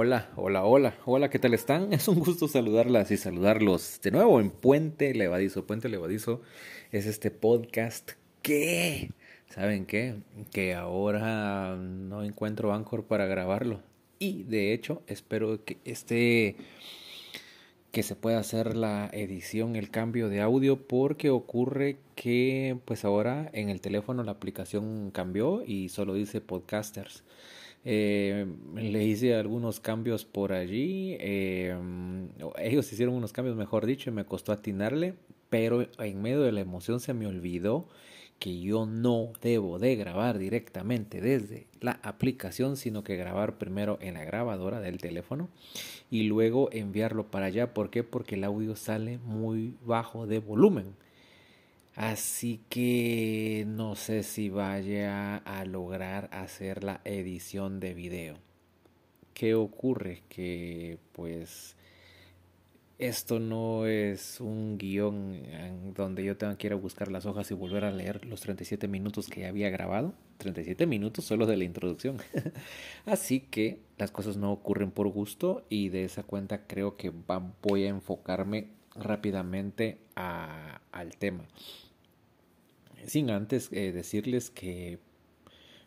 Hola, hola, hola, hola, ¿qué tal están? Es un gusto saludarlas y saludarlos de nuevo en Puente Levadizo. Puente Levadizo es este podcast que, ¿saben qué? Que ahora no encuentro Anchor para grabarlo. Y de hecho, espero que esté que se pueda hacer la edición, el cambio de audio, porque ocurre que pues ahora en el teléfono la aplicación cambió y solo dice podcasters. Eh, le hice algunos cambios por allí. Eh, ellos hicieron unos cambios, mejor dicho, y me costó atinarle, pero en medio de la emoción se me olvidó que yo no debo de grabar directamente desde la aplicación, sino que grabar primero en la grabadora del teléfono y luego enviarlo para allá. ¿Por qué? Porque el audio sale muy bajo de volumen. Así que no sé si vaya a lograr hacer la edición de video. ¿Qué ocurre? Que pues esto no es un guion donde yo tenga que ir a buscar las hojas y volver a leer los 37 minutos que ya había grabado. 37 minutos solo de la introducción. Así que las cosas no ocurren por gusto y de esa cuenta creo que voy a enfocarme rápidamente al tema sin antes eh, decirles que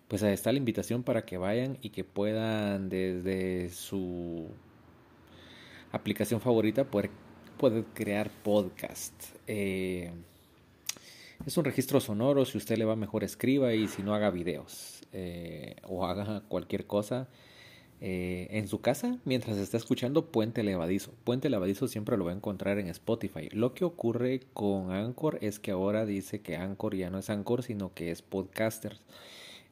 pues está la invitación para que vayan y que puedan desde su aplicación favorita poder, poder crear podcast. Eh, es un registro sonoro, si usted le va mejor escriba y si no haga videos eh, o haga cualquier cosa eh, en su casa mientras está escuchando Puente Levadizo. Puente Levadizo siempre lo va a encontrar en Spotify. Lo que ocurre con Anchor es que ahora dice que Anchor ya no es Anchor, sino que es Podcasters.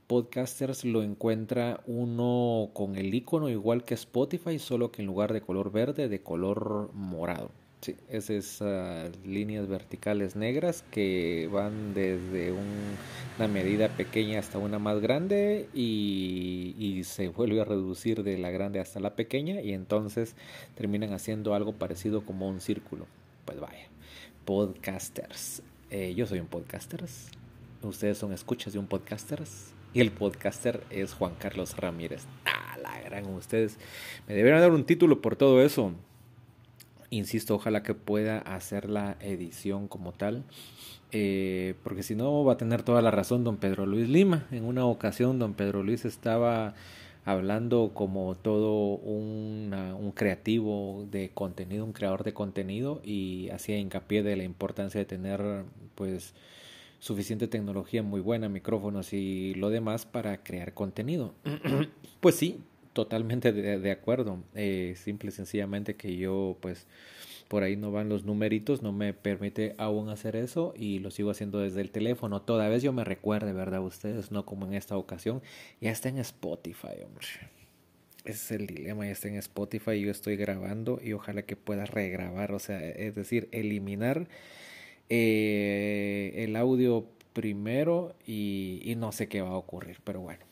Podcasters lo encuentra uno con el icono igual que Spotify, solo que en lugar de color verde, de color morado. Sí, es esas líneas verticales negras que van desde una medida pequeña hasta una más grande y, y, se vuelve a reducir de la grande hasta la pequeña y entonces terminan haciendo algo parecido como un círculo. Pues vaya, podcasters. Eh, yo soy un podcaster. Ustedes son escuchas de un podcaster. Y el podcaster es Juan Carlos Ramírez. Ah, la gran ustedes. Me deberían dar un título por todo eso. Insisto, ojalá que pueda hacer la edición como tal. Eh, porque si no va a tener toda la razón don Pedro Luis Lima. En una ocasión don Pedro Luis estaba hablando como todo un creativo de contenido, un creador de contenido y hacía hincapié de la importancia de tener pues suficiente tecnología muy buena, micrófonos y lo demás para crear contenido. pues sí, totalmente de, acuerdo. Eh, simple y sencillamente que yo, pues, por ahí no van los numeritos, no me permite aún hacer eso y lo sigo haciendo desde el teléfono. Toda vez yo me recuerde, ¿verdad? Ustedes, no como en esta ocasión. Ya está en Spotify, hombre. Ese es el dilema, ya está en Spotify, yo estoy grabando y ojalá que pueda regrabar, o sea, es decir, eliminar eh, el audio primero y no sé qué va a ocurrir, pero bueno.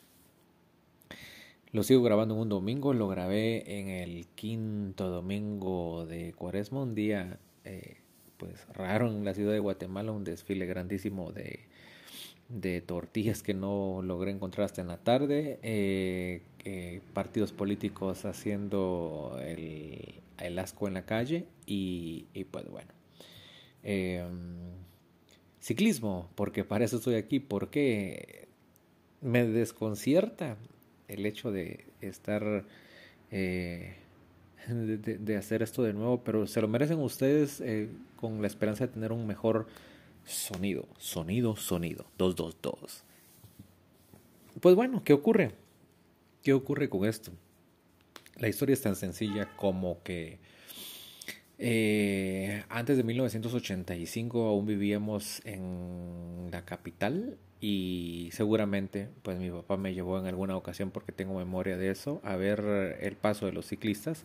Lo sigo grabando en un domingo, lo grabé en el quinto domingo de Cuaresma, un día eh, pues raro en la ciudad de Guatemala, un desfile grandísimo de, de tortillas que no logré encontrar hasta en la tarde, eh, eh, partidos políticos haciendo el, asco en la calle y, y pues bueno. Em, ciclismo, porque para eso estoy aquí, porque me desconcierta el hecho de estar, eh, de, hacer esto de nuevo, pero se lo merecen ustedes eh, con la esperanza de tener un mejor sonido, sonido, sonido, 222. Pues bueno, ¿qué ocurre? ¿Qué ocurre con esto? La historia es tan sencilla como que eh, antes de 1985 aún vivíamos en la capital y seguramente pues mi papá me llevó en alguna ocasión porque tengo memoria de eso a ver el paso de los ciclistas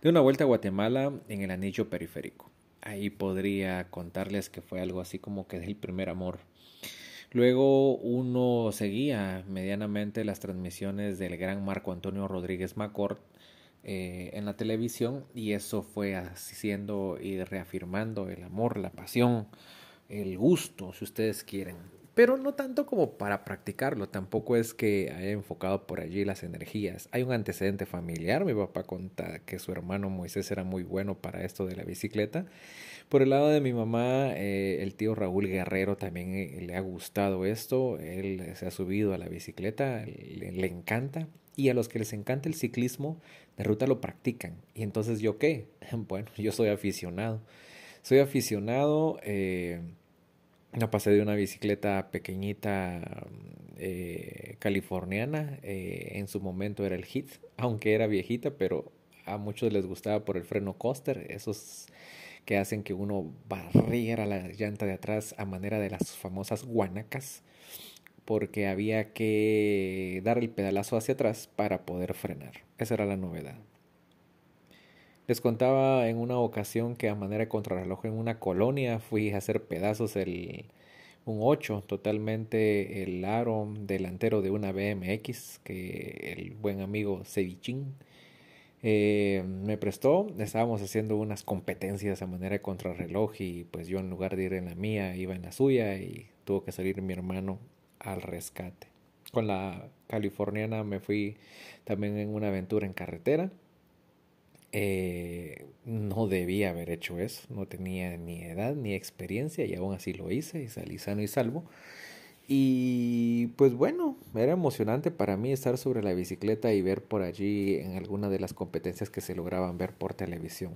de una vuelta a Guatemala en el anillo periférico. Ahí podría contarles que fue algo así como que del primer amor. Luego uno seguía medianamente las transmisiones del gran Marco Antonio Rodríguez Macort eh, en la televisión y eso fue haciendo y reafirmando el amor, la pasión, el gusto, si ustedes quieren pero no tanto como para practicarlo, tampoco es que haya enfocado por allí las energías. Hay un antecedente familiar, mi papá cuenta que su hermano Moisés era muy bueno para esto de la bicicleta. Por el lado de mi mamá, eh, el tío Raúl Guerrero también eh, le ha gustado esto, él se ha subido a la bicicleta, le, le encanta y a los que les encanta el ciclismo de ruta lo practican. ¿Y entonces yo qué? Bueno, yo soy aficionado. Soy aficionado, eh, pasé de una bicicleta pequeñita eh, californiana, en su momento era el hit, aunque era viejita, pero a muchos les gustaba por el freno coaster, esos que hacen que uno barriera la llanta de atrás a manera de las famosas guanacas porque había que dar el pedalazo hacia atrás para poder frenar. Esa era la novedad. Les contaba en una ocasión que a manera de contrarreloj en una colonia fui a hacer pedazos el, un 8, totalmente el aro delantero de una BMX que el buen amigo Cevichín eh, me prestó. Estábamos haciendo unas competencias a manera de contrarreloj y pues yo en lugar de ir en la mía iba en la suya y tuvo que salir mi hermano al rescate. Con la californiana me fui también en una aventura en carretera. Eh, no debía haber hecho eso, no tenía ni edad ni experiencia y aún así lo hice y salí sano y salvo. Y pues bueno, era emocionante para mí estar sobre la bicicleta y ver por allí en alguna de las competencias que se lograban ver por televisión.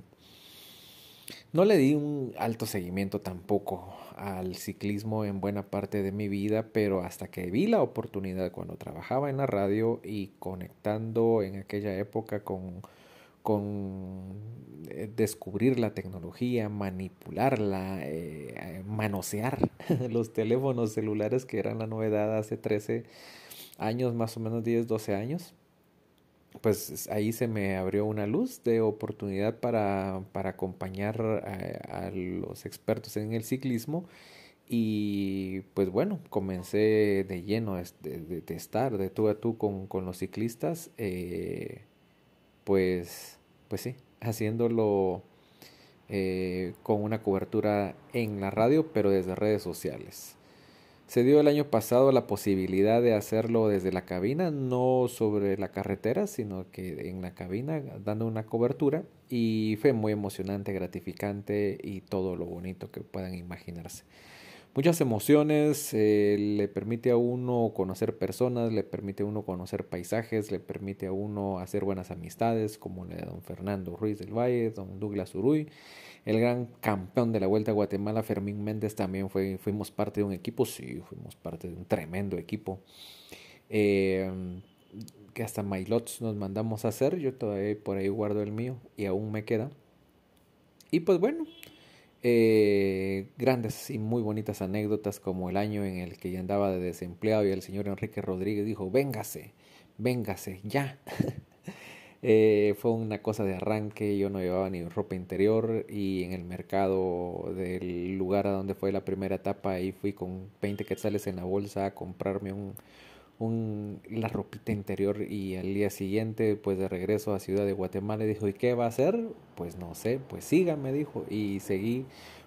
No le di un alto seguimiento tampoco al ciclismo en buena parte de mi vida, pero hasta que vi la oportunidad cuando trabajaba en la radio y conectando en aquella época con, con eh, descubrir la tecnología, manipularla, eh, manosear los teléfonos celulares que eran la novedad hace 13 años, más o menos 10, 12 años pues ahí se me abrió una luz de oportunidad para, para acompañar a, los expertos en el ciclismo y pues bueno, comencé de lleno de, de, estar de tú a tú con, con los ciclistas, eh, pues, pues sí, haciéndolo eh, con una cobertura en la radio, pero desde redes sociales. Se dio el año pasado la posibilidad de hacerlo desde la cabina, no sobre la carretera, sino que en la cabina dando una cobertura y fue muy emocionante, gratificante y todo lo bonito que puedan imaginarse. Muchas emociones, eh, le permite a uno conocer personas, le permite a uno conocer paisajes, le permite a uno hacer buenas amistades, como la de don Fernando Ruiz del Valle, don Douglas Uruy, el gran campeón de la Vuelta a Guatemala, Fermín Méndez, también fue, fuimos parte de un equipo, sí, fuimos parte de un tremendo equipo. Eh, que hasta Mailots nos mandamos a hacer, yo todavía por ahí guardo el mío y aún me queda. Y pues bueno, eh, grandes y muy bonitas anécdotas como el año en el que ya andaba de desempleado y el señor Enrique Rodríguez dijo, véngase, véngase, ya. Eh, fue una cosa de arranque, yo no llevaba ni ropa interior y en el mercado del lugar a donde fue la primera etapa ahí fui con 20 quetzales en la bolsa a comprarme un, un, la ropita interior y al día siguiente pues de regreso a Ciudad de Guatemala dijo ¿y qué va a hacer? Pues no sé, pues siga me dijo y seguí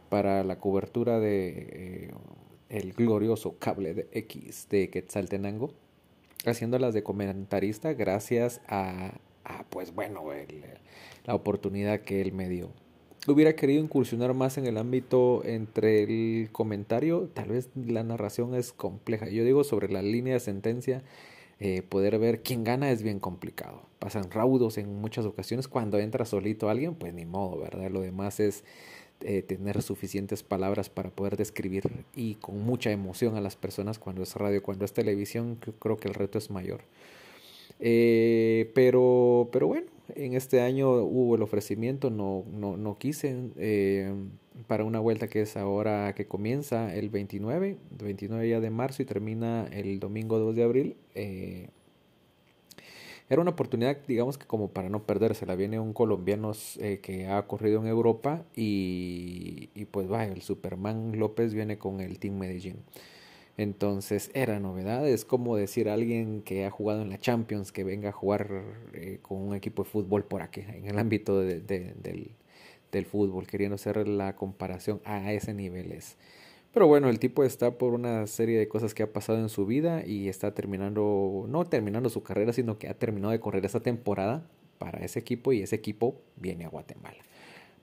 para la cobertura de eh, el glorioso cable de X de Quetzaltenango haciéndolas de comentarista gracias a ah, pues bueno, la oportunidad que él me dio. Hubiera querido incursionar más en el ámbito entre el comentario, tal vez la narración es compleja. Yo digo sobre la línea de sentencia, eh, poder ver quién gana es bien complicado. Pasan raudos en muchas ocasiones. Cuando entra solito alguien, pues ni modo, ¿verdad? Lo demás es eh, tener suficientes palabras para poder describir y con mucha emoción a las personas cuando es radio, cuando es televisión, creo que el reto es mayor. Eh, pero, pero bueno, en este año hubo el ofrecimiento, no, no, no quise eh, para una vuelta que es ahora que comienza el 29, 29 ya de marzo y termina el domingo 2 de abril. Eh, era una oportunidad, digamos que como para no perdérsela. Viene un colombiano eh, que ha corrido en Europa y, y pues vaya, el Superman López viene con el Team Medellín. Entonces era novedad, es como decir a alguien que ha jugado en la Champions que venga a jugar eh, con un equipo de fútbol por aquí, en el ámbito del, del, fútbol, queriendo hacer la comparación a ese nivel es. Pero bueno, el tipo está por una serie de cosas que ha pasado en su vida y está terminando, no terminando su carrera, sino que ha terminado de correr esta temporada para ese equipo y ese equipo viene a Guatemala.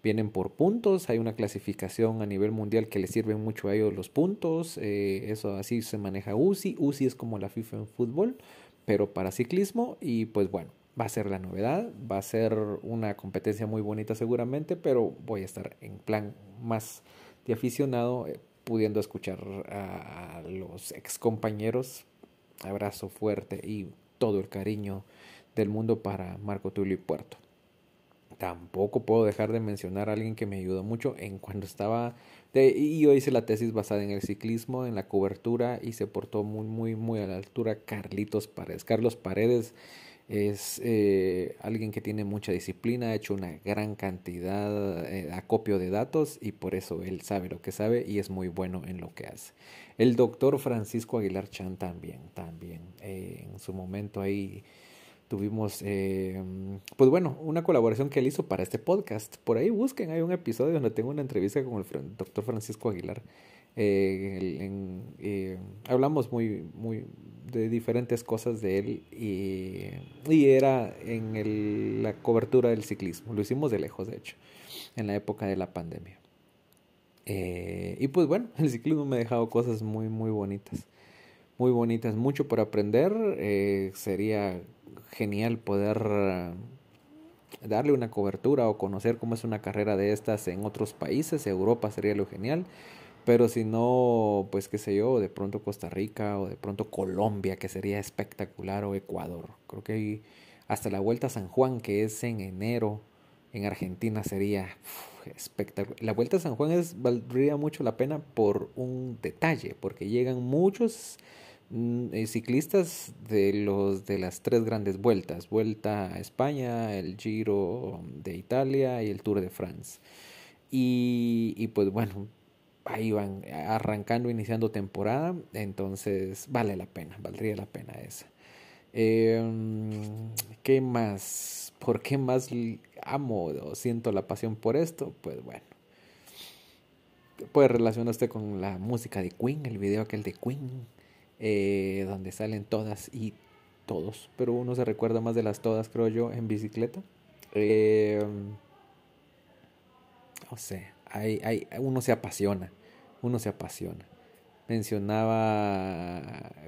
Vienen por puntos, hay una clasificación a nivel mundial que le sirven mucho a ellos los puntos, eh, eso así se maneja UCI, UCI es como la FIFA en fútbol, pero para ciclismo y pues bueno, va a ser la novedad, va a ser una competencia muy bonita seguramente, pero voy a estar en plan más de aficionado, eh, pudiendo escuchar a los ex compañeros. Abrazo fuerte y todo el cariño del mundo para Marco Tulio y Puerto. Tampoco puedo dejar de mencionar a alguien que me ayudó mucho en cuando estaba de, y yo hice la tesis basada en el ciclismo, en la cobertura y se portó muy muy muy a la altura Carlitos Paredes. Carlos Paredes es eh, alguien que tiene mucha disciplina, ha hecho una gran cantidad, eh, acopio de datos y por eso él sabe lo que sabe y es muy bueno en lo que hace. El doctor Francisco Aguilar Chan también, también, eh, en su momento ahí tuvimos, eh, pues bueno, una colaboración que él hizo para este podcast. Por ahí busquen, hay un episodio donde tengo una entrevista con el doctor Francisco Aguilar. Eh, eh, hablamos muy, muy de diferentes cosas de él y, era en la cobertura del ciclismo. Lo hicimos de lejos, de hecho, en la época de la pandemia. y pues bueno, el ciclismo me ha dejado cosas muy, muy bonitas. Muy bonitas, mucho por aprender. sería genial poder eh, darle una cobertura o conocer cómo es una carrera de estas en otros países. Europa sería lo genial. Pero si no, pues qué sé yo, de pronto Costa Rica o de pronto Colombia, que sería espectacular, o Ecuador. Creo que hasta la Vuelta a San Juan, que es en enero, en Argentina, sería espectacular. La Vuelta a San Juan es, valdría mucho la pena por un detalle, porque llegan muchos ciclistas de los de las tres grandes vueltas, Vuelta a España, el Giro de Italia y el Tour de France. Y, y pues bueno, ahí van arrancando, iniciando temporada, entonces vale la pena, valdría la pena esa. Em, ¿Qué más? ¿Por qué más amo o siento la pasión por esto? Pues bueno. Puede relacionarse con la música de Queen, el video aquel de Queen, eh, donde salen todas y todos, pero uno se recuerda más de las todas, creo yo, en bicicleta. Eh, no sé, hay, hay, uno se apasiona, uno se apasiona. Mencionaba,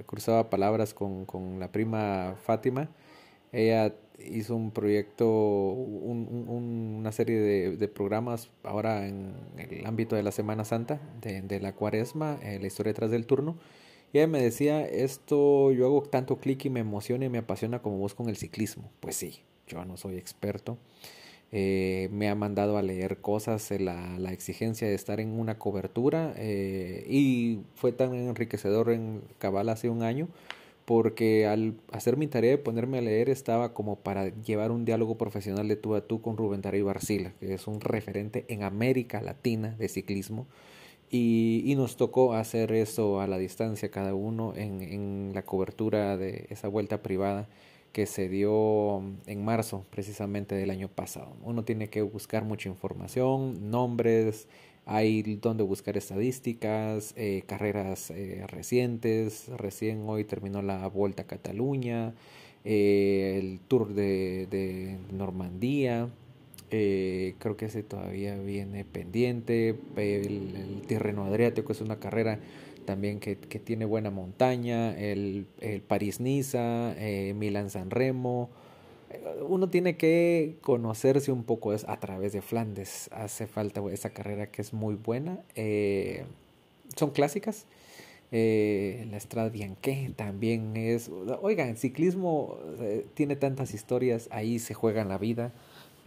cruzaba palabras con, con la prima Fátima. Ella hizo un proyecto, una serie de, de, programas ahora en el ámbito de la Semana Santa, de, de la cuaresma, eh, la historia detrás del turno y ella me decía, esto yo hago tanto clic y me emociona y me apasiona como vos con el ciclismo. Pues sí, yo no soy experto. Eh, me ha mandado a leer cosas, la, la exigencia de estar en una cobertura eh, y fue tan enriquecedor en Cabal hace un año porque al hacer mi tarea de ponerme a leer estaba como para llevar un diálogo profesional de tú a tú con Rubén Darío Barcila, que es un referente en América Latina de ciclismo y, y, nos tocó hacer eso a la distancia cada uno en, en, la cobertura de esa vuelta privada que se dio en marzo precisamente del año pasado. Uno tiene que buscar mucha información, nombres, hay donde buscar estadísticas, eh, carreras eh, recientes. Recién hoy terminó la Vuelta a Cataluña, eh, el Tour de, de Normandía. Eh, creo que ese todavía viene pendiente. El, terreno Adriático es una carrera también que, que tiene buena montaña. El, el París-Niza, eh, Milán-San Remo. Eh, uno tiene que conocerse un poco a través de Flandes. Hace falta esa carrera que es muy buena. Eh, son clásicas. Eh, la Estrada Bianqué también es. Oigan, el ciclismo eh, tiene tantas historias. Ahí se juega la vida.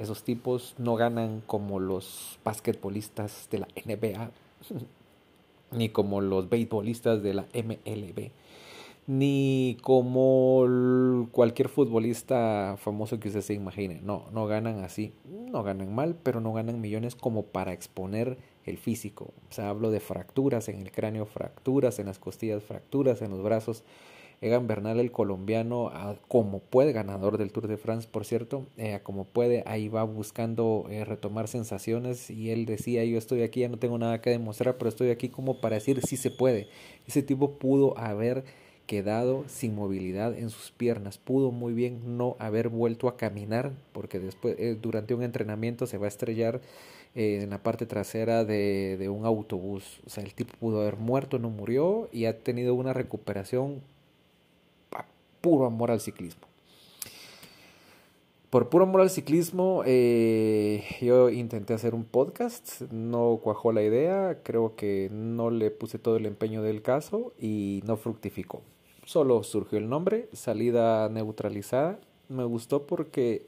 Esos tipos no ganan como los basquetbolistas de la NBA, ni como los beisbolistas de la MLB, ni como cualquier futbolista famoso que usted se imagine. No, no ganan así, no ganan mal, pero no ganan millones como para exponer el físico. O sea, hablo de fracturas en el cráneo, fracturas en las costillas, fracturas en los brazos. Egan Bernal, el colombiano, como puede, ganador del Tour de France, por cierto, eh, como puede, ahí va buscando eh, retomar sensaciones y él decía, yo estoy aquí, ya no tengo nada que demostrar, pero estoy aquí como para decir si se puede. Ese tipo pudo haber quedado sin movilidad en sus piernas, pudo muy bien no haber vuelto a caminar porque después eh, durante un entrenamiento se va a estrellar en la parte trasera de, de un autobús. O sea, el tipo pudo haber muerto, no murió y ha tenido una recuperación puro amor al ciclismo. Por puro amor al ciclismo, eh, yo intenté hacer un podcast, no cuajó la idea, creo que no le puse todo el empeño del caso y no fructificó. Solo surgió el nombre, salida neutralizada. Me gustó porque,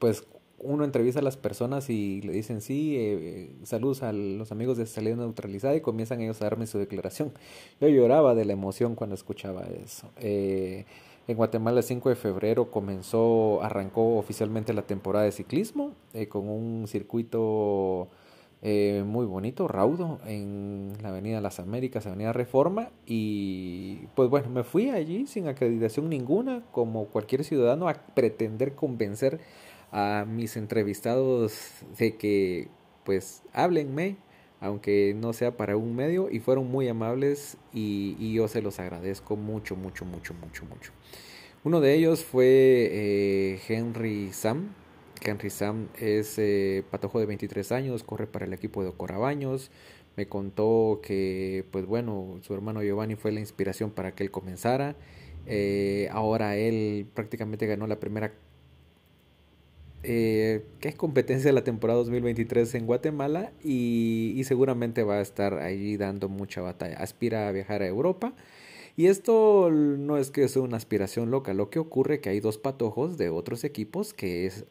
pues, uno entrevista a las personas y le dicen sí, eh, saludos a los amigos de salida neutralizada y comienzan ellos a darme su declaración. Yo lloraba de la emoción cuando escuchaba eso. Eh, en Guatemala el 5 de febrero comenzó, arrancó oficialmente la temporada de ciclismo eh, con un circuito muy bonito, raudo, en la Avenida Las Américas, Avenida Reforma. Y pues bueno, me fui allí sin acreditación ninguna, como cualquier ciudadano, a pretender convencer a mis entrevistados de que pues háblenme, aunque no sea para un medio, y fueron muy amables y, yo se los agradezco mucho, mucho, mucho, mucho, mucho. Uno de ellos fue eh, Henry Sam. Henry Sam es eh, patojo de 23 años, corre para el equipo de Corabaños. Me contó que, pues bueno, su hermano Giovanni fue la inspiración para que él comenzara. Eh, ahora él prácticamente ganó la primera eh, que es competencia de la temporada 2023 en Guatemala y, seguramente va a estar allí dando mucha batalla. Aspira a viajar a Europa. Y esto no es que sea una aspiración loca, lo que ocurre es que hay dos patojos de otros equipos que es,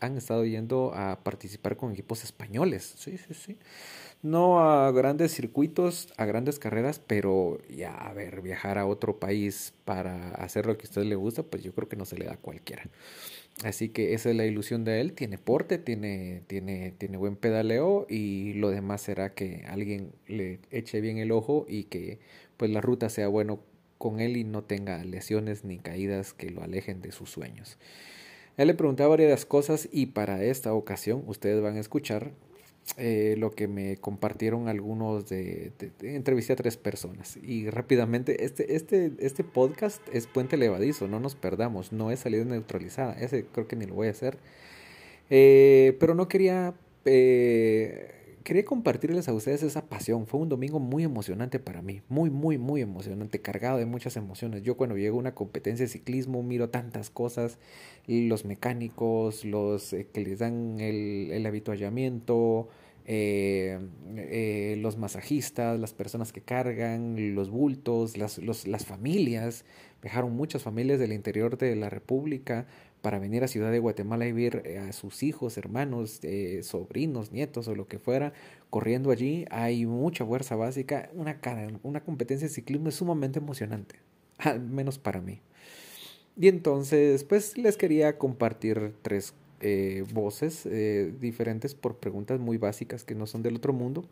han estado yendo a participar con equipos españoles. Sí, sí, sí. No a grandes circuitos, a grandes carreras, pero ya, a ver, viajar a otro país para hacer lo que a usted le gusta, pues yo creo que no se le da a cualquiera. Así que esa es la ilusión de él. Tiene porte, tiene, tiene, tiene buen pedaleo y lo demás será que alguien le eche bien el ojo y que pues la ruta sea bueno con él y no tenga lesiones ni caídas que lo alejen de sus sueños. Él le preguntaba varias cosas y para esta ocasión ustedes van a escuchar eh, lo que me compartieron algunos de, entrevisté a tres personas. Y rápidamente este este este podcast es puente levadizo no nos perdamos no es salida neutralizada ese creo que ni lo voy a hacer. Eh, pero no quería eh, quería compartirles a ustedes esa pasión. Fue un domingo muy emocionante para mí. Muy muy muy emocionante cargado de muchas emociones. Yo cuando llego a una competencia de ciclismo miro tantas cosas los mecánicos, los eh, que les dan el, habituallamiento, eh, eh, los masajistas, las personas que cargan, los bultos, las, las familias. Viajaron muchas familias del interior de la República para venir a Ciudad de Guatemala y ver a sus hijos, hermanos, sobrinos, nietos o lo que fuera, corriendo allí. Hay mucha fuerza básica. Una, una competencia de ciclismo es sumamente emocionante, al menos para mí. Y entonces, pues les quería compartir tres eh, voces eh, diferentes por preguntas muy básicas que no son del otro mundo.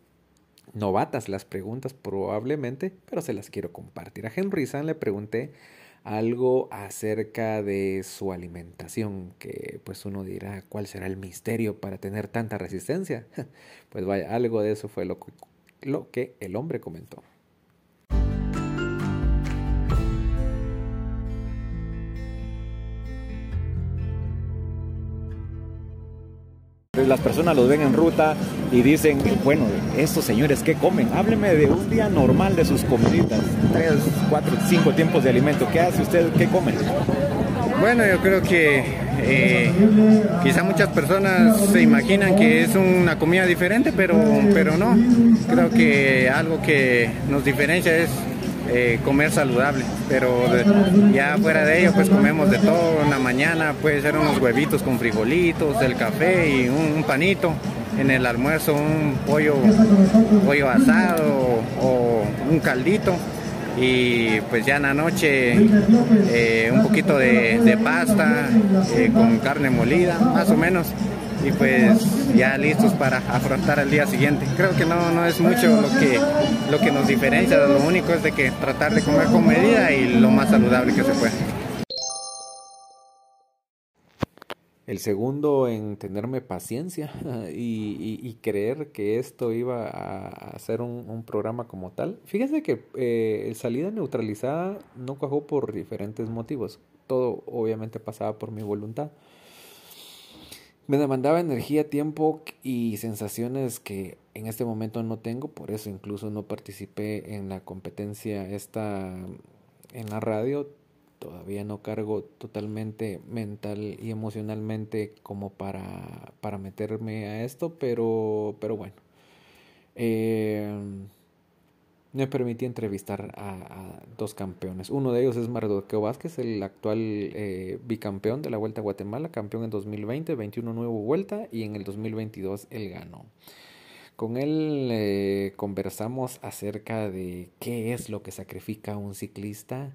Novatas las preguntas probablemente, pero se las quiero compartir. A Henry San le pregunté algo acerca de su alimentación, que pues uno dirá, ¿cuál será el misterio para tener tanta resistencia? pues vaya, algo de eso fue lo, lo que el hombre comentó. Las personas los ven en ruta y dicen, bueno, estos señores, ¿qué comen? Hábleme de un día normal de sus comiditas, tres, cuatro, cinco tiempos de alimento. ¿Qué hace usted? ¿Qué come? Bueno, yo creo que eh, quizá muchas personas se imaginan que es una comida diferente, pero, pero no. Creo que algo que nos diferencia es eh, comer saludable, pero ya fuera de ello pues comemos de todo, en la mañana puede ser unos huevitos con frijolitos, el café y un, panito, en el almuerzo un pollo, pollo asado o, un caldito y pues ya en la noche eh, un poquito de, pasta eh, con carne molida, más o menos. Y pues ya listos para afrontar el día siguiente. Creo que no, no es mucho lo que, lo que nos diferencia, lo único es de que tratar de comer con medida y lo más saludable que se pueda. El segundo en tenerme paciencia y, creer que esto iba a, ser un, programa como tal. Fíjese que eh, salida neutralizada no cuajó por diferentes motivos. Todo obviamente pasaba por mi voluntad. Me demandaba energía, tiempo y sensaciones que en este momento no tengo, por eso incluso no participé en la competencia esta en la radio todavía no cargo totalmente mental y emocionalmente como para, para meterme a esto, pero, pero bueno. Eh, me permití entrevistar a, dos campeones. Uno de ellos es Mardoqueo Vázquez, el actual eh, bicampeón de la Vuelta a Guatemala, campeón en 2020, 21 nuevo Vuelta y en el 2022 él ganó. Con él eh, conversamos acerca de qué es lo que sacrifica un ciclista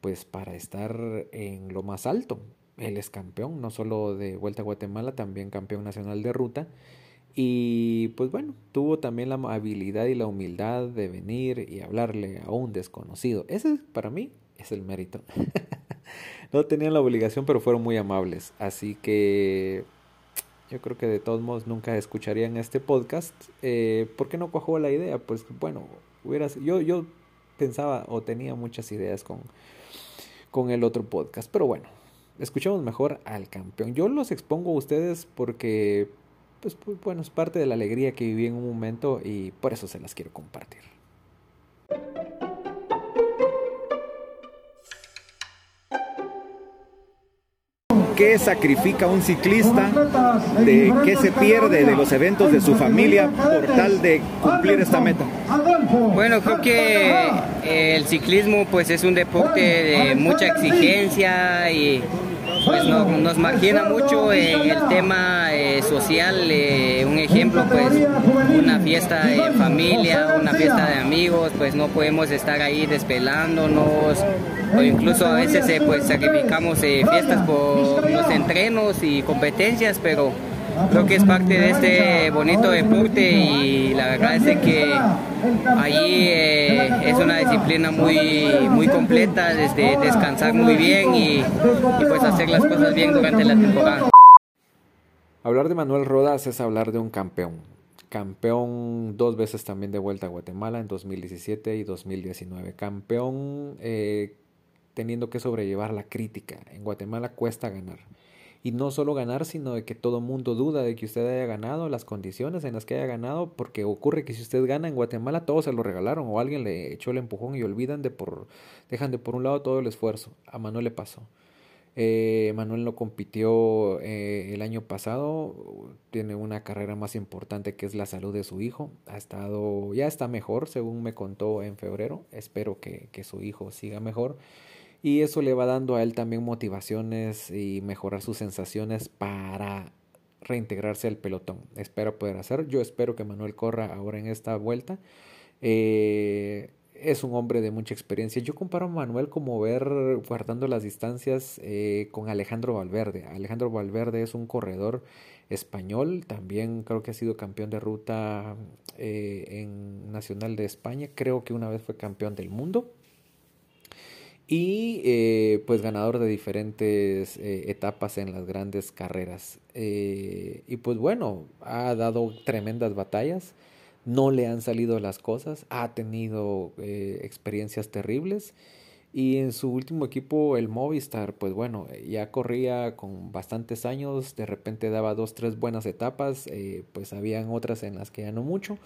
pues para estar en lo más alto. Él es campeón, no solo de Vuelta a Guatemala, también campeón nacional de ruta. Y pues bueno, tuvo también la habilidad y la humildad de venir y hablarle a un desconocido. Ese para mí es el mérito. no tenían la obligación, pero fueron muy amables. Así que yo creo que de todos modos nunca escucharían este podcast. Eh, ¿Por qué no cuajó la idea? Pues bueno, yo, yo pensaba o tenía muchas ideas con, con el otro podcast. Pero bueno, escuchamos mejor al campeón. Yo los expongo a ustedes porque, pues, pues, bueno, es parte de la alegría que viví en un momento y por eso se las quiero compartir. ¿Qué sacrifica un ciclista? ¿De qué se pierde de los eventos de su familia por tal de cumplir esta meta? Bueno, creo que eh, el ciclismo pues es un deporte de mucha exigencia y pues nos margina mucho en el tema eh, social. Eh, un ejemplo, pues una fiesta en familia, una fiesta de amigos, pues no podemos estar ahí despelándonos o incluso a veces eh, pues sacrificamos fiestas por los entrenos y competencias, pero creo que es parte de este bonito deporte y la verdad es que allí es una disciplina muy, muy completa, desde descansar muy bien y, y pues hacer las cosas bien durante la temporada. Hablar de Manuel Rodas es hablar de un campeón. Campeón dos veces también de vuelta a Guatemala en 2017 y 2019. Campeón eh, teniendo que sobrellevar la crítica. En Guatemala cuesta ganar. Y no solo ganar, sino de que todo mundo duda de que usted haya ganado, las condiciones en las que haya ganado, porque ocurre que si usted gana en Guatemala, todos se lo regalaron o alguien le echó el empujón y olvidan de por, dejan de por un lado todo el esfuerzo. A Manuel le pasó. Eh, Manuel no compitió eh, el año pasado, tiene una carrera más importante que es la salud de su hijo. Ha estado, ya está mejor, según me contó en febrero. Espero que, que su hijo siga mejor y eso le va dando a él también motivaciones y mejorar sus sensaciones para reintegrarse al pelotón. Espero poder hacer. Yo espero que Manuel corra ahora en esta vuelta. Eh, es un hombre de mucha experiencia. Yo comparo a Manuel como ver, guardando las distancias, eh, con Alejandro Valverde. Alejandro Valverde es un corredor español, también creo que ha sido campeón de ruta eh, en Nacional de España, creo que una vez fue campeón del mundo y eh, pues ganador de diferentes eh, etapas en las grandes carreras. Eh, y pues bueno, ha dado tremendas batallas, no le han salido las cosas, ha tenido experiencias terribles. Y en su último equipo, el Movistar, pues bueno, ya corría con bastantes años, de repente daba dos, tres buenas etapas, pues habían otras en las que ya no mucho.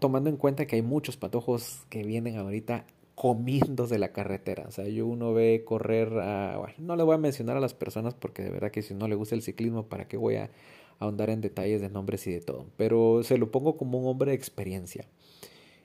tomando en cuenta que hay muchos patojos que vienen ahorita comiéndose la carretera. O sea, yo uno ve correr a... Bueno, no le voy a mencionar a las personas porque de verdad que si no le gusta el ciclismo, ¿para qué voy a ahondar en detalles de nombres y de todo? Pero se lo pongo como un hombre de experiencia.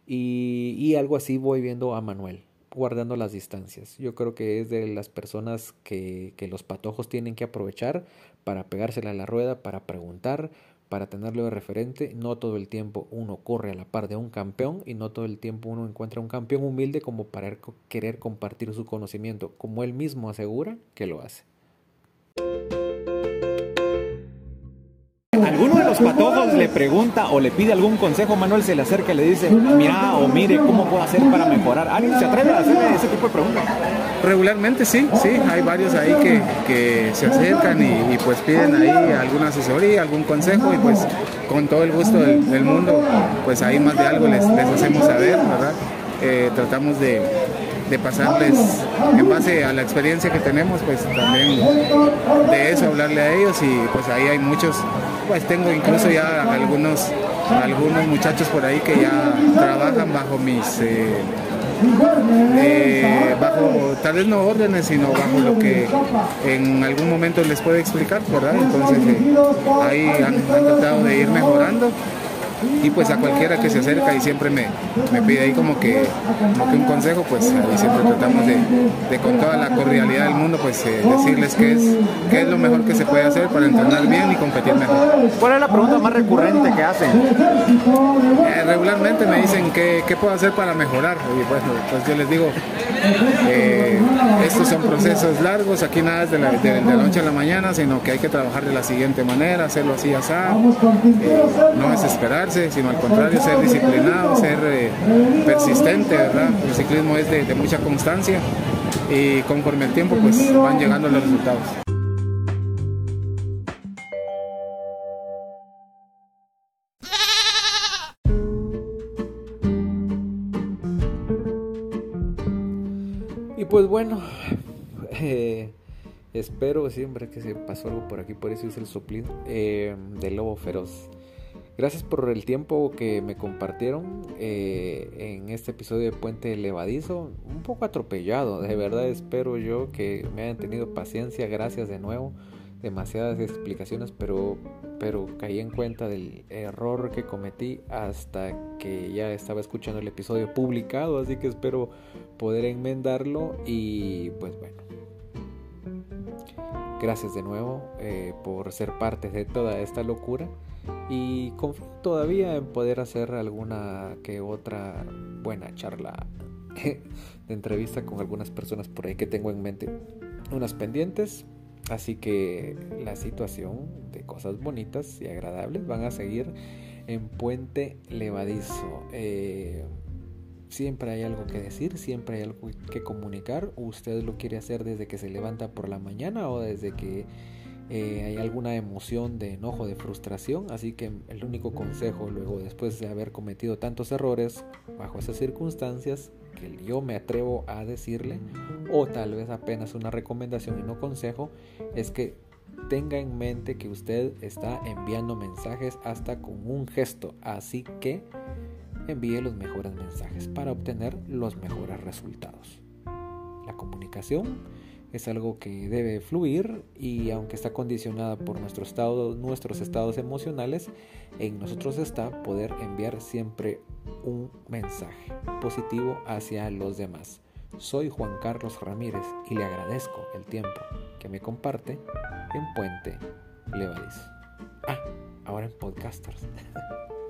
Y, y algo así voy viendo a Manuel, guardando las distancias. Yo creo que es de las personas que, que los patojos tienen que aprovechar para pegársela a la rueda, para preguntar, para tenerlo de referente, no todo el tiempo uno corre a la par de un campeón y no todo el tiempo uno encuentra un campeón humilde como para querer compartir su conocimiento, como él mismo asegura que lo hace. Los patojos le pregunta o le pide algún consejo, Manuel se le acerca y le dice, mira o mire, ¿cómo puedo hacer para mejorar? ¿Alguien se atreve a hacerle ese tipo de preguntas? Regularmente sí, sí, hay varios ahí que, que se acercan y, pues piden ahí alguna asesoría, algún consejo y pues con todo el gusto del, mundo, pues ahí más de algo les, les hacemos saber, ¿verdad? Eh, tratamos de, de pasarles en base a la experiencia que tenemos, pues también de eso hablarle a ellos y pues ahí hay muchos, pues tengo incluso ya algunos, algunos muchachos por ahí que ya trabajan bajo mis... Eh, eh, bajo tal vez no órdenes, sino bajo lo que en algún momento les puede explicar, ¿verdad? Entonces eh, ahí han, tratado de ir mejorando y pues a cualquiera que se acerca y siempre me, me pide ahí como que, como que un consejo, pues ahí siempre tratamos de, de con toda la cordialidad del mundo, pues eh, decirles qué es, qué es lo mejor que se puede hacer para entrenar bien y competir mejor. ¿Cuál es la pregunta más recurrente que hacen? Eh, regularmente me dicen qué, qué, puedo hacer para mejorar y pues, pues yo les digo, eh, estos son procesos largos, aquí nada es de la, de, la, noche a la mañana, sino que hay que trabajar de la siguiente manera, hacerlo así, así, no es sino al contrario, ser disciplinado, ser eh, persistente, ¿verdad? El ciclismo es de, mucha constancia y conforme el tiempo pues van llegando los resultados. Y pues bueno, eh, espero siempre que se pasó algo por aquí, por eso hice el soplido eh, del lobo feroz. Gracias por el tiempo que me compartieron eh, en este episodio de Puente Levadizo. Un poco atropellado, de verdad espero yo que me hayan tenido paciencia. Gracias de nuevo. Demasiadas explicaciones, pero, pero caí en cuenta del error que cometí hasta que ya estaba escuchando el episodio publicado. Así que espero poder enmendarlo. Y pues bueno. Gracias de nuevo eh, por ser parte de toda esta locura y confío todavía en poder hacer alguna que otra buena charla de entrevista con algunas personas por ahí que tengo en mente unas pendientes así que la situación de cosas bonitas y agradables van a seguir en Puente Levadizo eh, siempre hay algo que decir, siempre hay algo que comunicar. Usted lo quiere hacer desde que se levanta por la mañana o desde que eh, hay alguna emoción de enojo, de frustración, así que el único consejo luego después de haber cometido tantos errores bajo esas circunstancias que yo me atrevo a decirle o tal vez apenas una recomendación y no consejo es que tenga en mente que usted está enviando mensajes hasta con un gesto, así que envíe los mejores mensajes para obtener los mejores resultados. La comunicación es algo que debe fluir y aunque está condicionada por nuestro estado, nuestros estados emocionales, en nosotros está poder enviar siempre un mensaje positivo hacia los demás. Soy Juan Carlos Ramírez y le agradezco el tiempo que me comparte en Puente Levadizo. Ah, ahora en Podcasters.